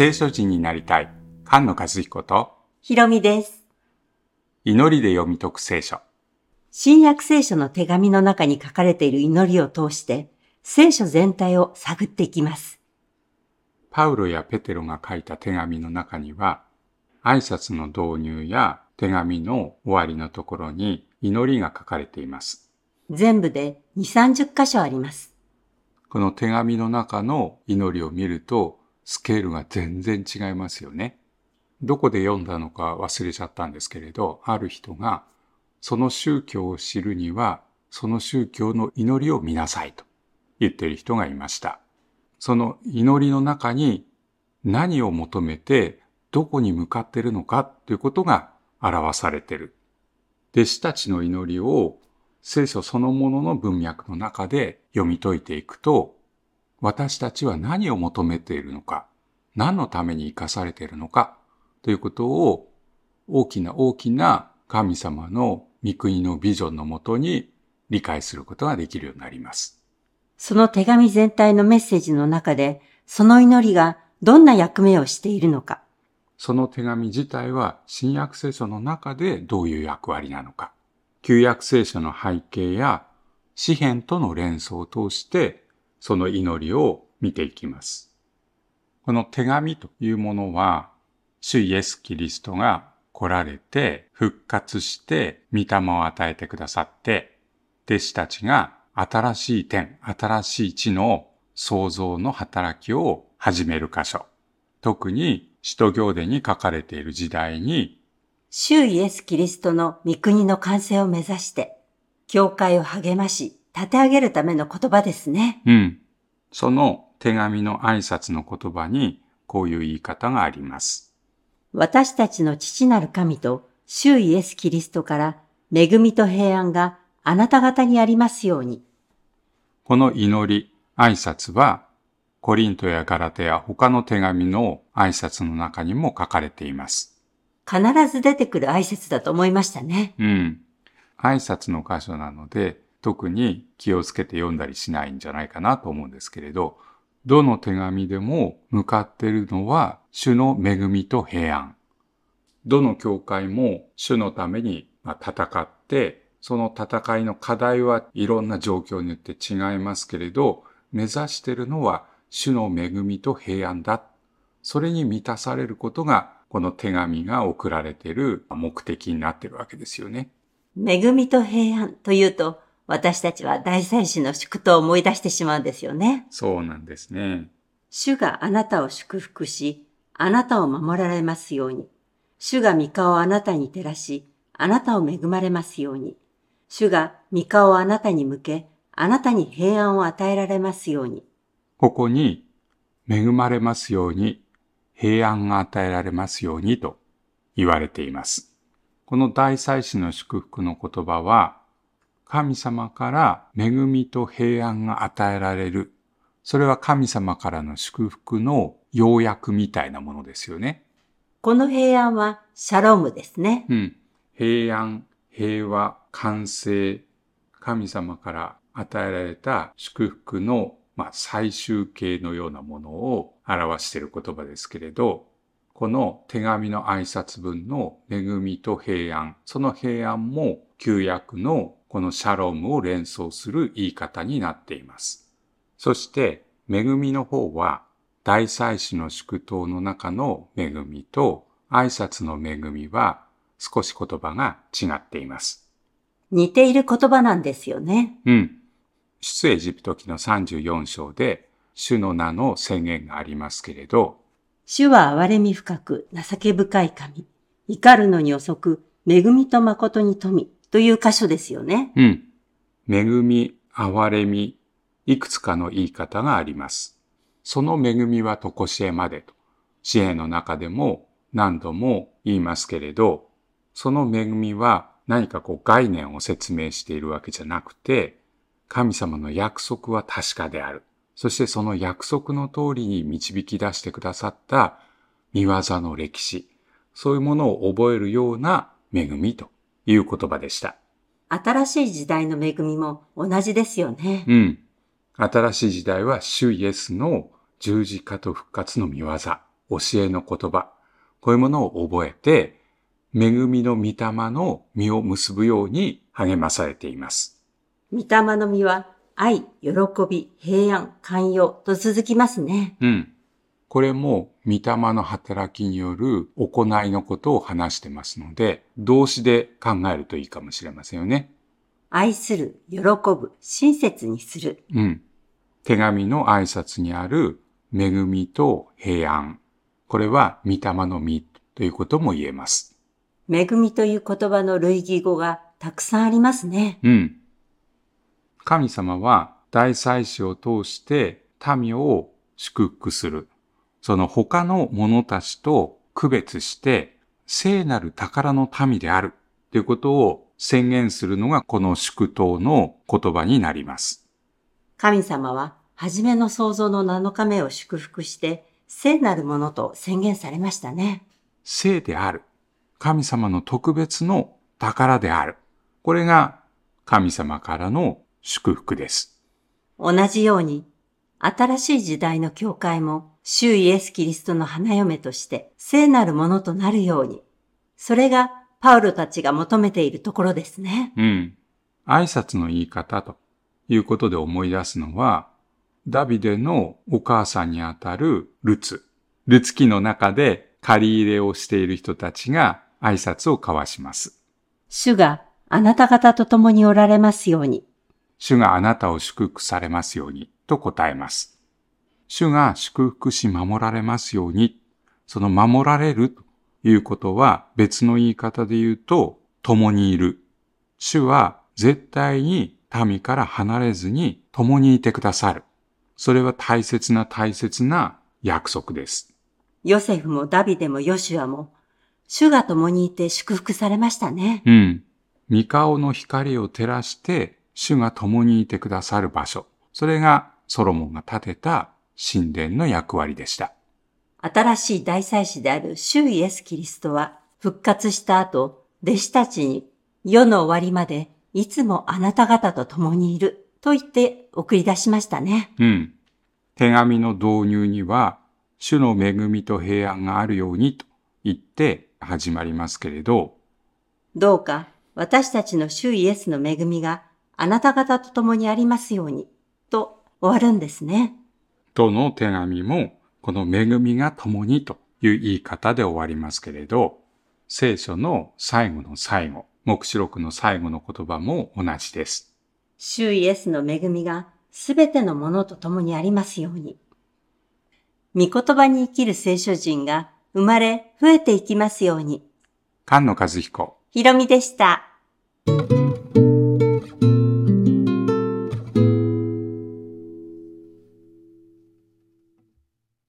聖書人になりたい菅野和彦とひろみです。祈りで読み解く聖書。新約聖書の手紙の中に書かれている祈りを通して、聖書全体を探っていきます。パウロやペテロが書いた手紙の中には、挨拶の導入や手紙の終わりのところに祈りが書かれています。全部で2、30箇所あります。この手紙の中の祈りを見ると、スケールが全然違いますよね。どこで読んだのか忘れちゃったんですけれど、ある人が、その宗教を知るには、その宗教の祈りを見なさいと言っている人がいました。その祈りの中に何を求めてどこに向かっているのかということが表されている。弟子たちの祈りを聖書そのものの文脈の中で読み解いていくと、私たちは何を求めているのか、何のために生かされているのか、ということを大きな大きな神様の御国のビジョンのもとに理解することができるようになります。その手紙全体のメッセージの中で、その祈りがどんな役目をしているのか、その手紙自体は新約聖書の中でどういう役割なのか、旧約聖書の背景や詩篇との連想を通してその祈りを見ていきます。この手紙というものは、主イエス・キリストが来られて復活して御霊を与えてくださって、弟子たちが新しい点、新しい地の創造の働きを始める箇所。特に使徒行伝に書かれている時代に、主イエス・キリストの御国の完成を目指して、教会を励まし、立て上げるための言葉ですね。うん。その手紙の挨拶の言葉にこういう言い方があります。私たちの父なる神と、主イエス・キリストから、恵みと平安があなた方にありますように。この祈り、挨拶は、コリントやガラテや他の手紙の挨拶の中にも書かれています。必ず出てくる挨拶だと思いましたね。うん。挨拶の箇所なので、特に気をつけて読んだりしないんじゃないかなと思うんですけれど、どの手紙でも向かっているのは主の恵みと平安。どの教会も主のために戦って、その戦いの課題はいろんな状況によって違いますけれど、目指してるのは主の恵みと平安だ。それに満たされることが、この手紙が送られている目的になってるわけですよね。恵みと平安というと、私たちは大祭司の祝祷を思い出してしまうんですよね。そうなんですね。主があなたを祝福し、あなたを守られますように。主が御顔をあなたに照らし、あなたを恵まれますように。主が御顔をあなたに向け、あなたに平安を与えられますように。ここに、恵まれますように、平安が与えられますようにと言われています。この大祭司の祝福の言葉は、神様から恵みと平安が与えられる。それは神様からの祝福の要約みたいなものですよね。この平安はシャロームですね。うん。平安、平和、完成、神様から与えられた祝福の、まあ、最終形のようなものを表している言葉ですけれど、この手紙の挨拶文の恵みと平安、その平安も旧約のこのシャロームを連想する言い方になっています。そして、恵みの方は、大祭司の祝祷の中の恵みと挨拶の恵みは少し言葉が違っています。似ている言葉なんですよね。うん。出エジプト記の34章で主の名の宣言がありますけれど、主は憐れみ深く情け深い神。怒るのに遅く、恵みと誠に富という箇所ですよね。うん。恵み、憐れみ、いくつかの言い方があります。その恵みはとこしえまでと、詩篇の中でも何度も言いますけれど、その恵みは何かこう概念を説明しているわけじゃなくて、神様の約束は確かである。そしてその約束の通りに導き出してくださった見業の歴史、そういうものを覚えるような恵みという言葉でした。新しい時代の恵みも同じですよね。うん。新しい時代は主イエスの十字架と復活の見業。教えの言葉、こういうものを覚えて、恵みの御霊の実を結ぶように励まされています。御霊の実は愛、喜び、平安、寛容と続きますね。うん。これも御霊の働きによる行いのことを話してますので、動詞で考えるといいかもしれませんよね。愛する、喜ぶ、親切にする。うん。手紙の挨拶にある恵みと平安。これは御霊の実ということも言えます。恵みという言葉の類義語がたくさんありますね。うん。神様は大祭司を通して民を祝福する。その他の者たちと区別して聖なる宝の民であるということを宣言するのがこの祝祷の言葉になります。神様は、初めの創造の7日目を祝福して、聖なるものと宣言されましたね。聖である。神様の特別の宝である。これが神様からの祝福です。同じように、新しい時代の教会も、主イエス・キリストの花嫁として聖なるものとなるように、それがパウロたちが求めているところですね。うん。挨拶の言い方ということで思い出すのは、ダビデのお母さんにあたるルツ。ルツ記の中で借り入れをしている人たちが挨拶を交わします。主があなた方と共におられますように。主があなたを祝福されますようにと答えます。主が祝福し守られますように。その守られるということは別の言い方で言うと共にいる。主は絶対に民から離れずに共にいてくださる。それは大切な大切な約束です。ヨセフもダビデもヨシュアも、主が共にいて祝福されましたね。うん。御顔の光を照らして主が共にいてくださる場所。それがソロモンが建てた神殿の役割でした。新しい大祭司である主イエス・キリストは復活した後、弟子たちに世の終わりまでいつもあなた方と共にいると言って送り出しましたね。うん。手紙の導入には、主の恵みと平安があるようにと言って始まりますけれど、どうか私たちの主イエスの恵みがあなた方と共にありますようにと終わるんですね。どの手紙もこの恵みが共にという言い方で終わりますけれど、聖書の最後の最後、目視録の最後の言葉も同じです。主イエスの恵みがすべてのものと共にありますように。御言葉に生きる聖書人が生まれ増えていきますように。菅野和彦ひろみでした。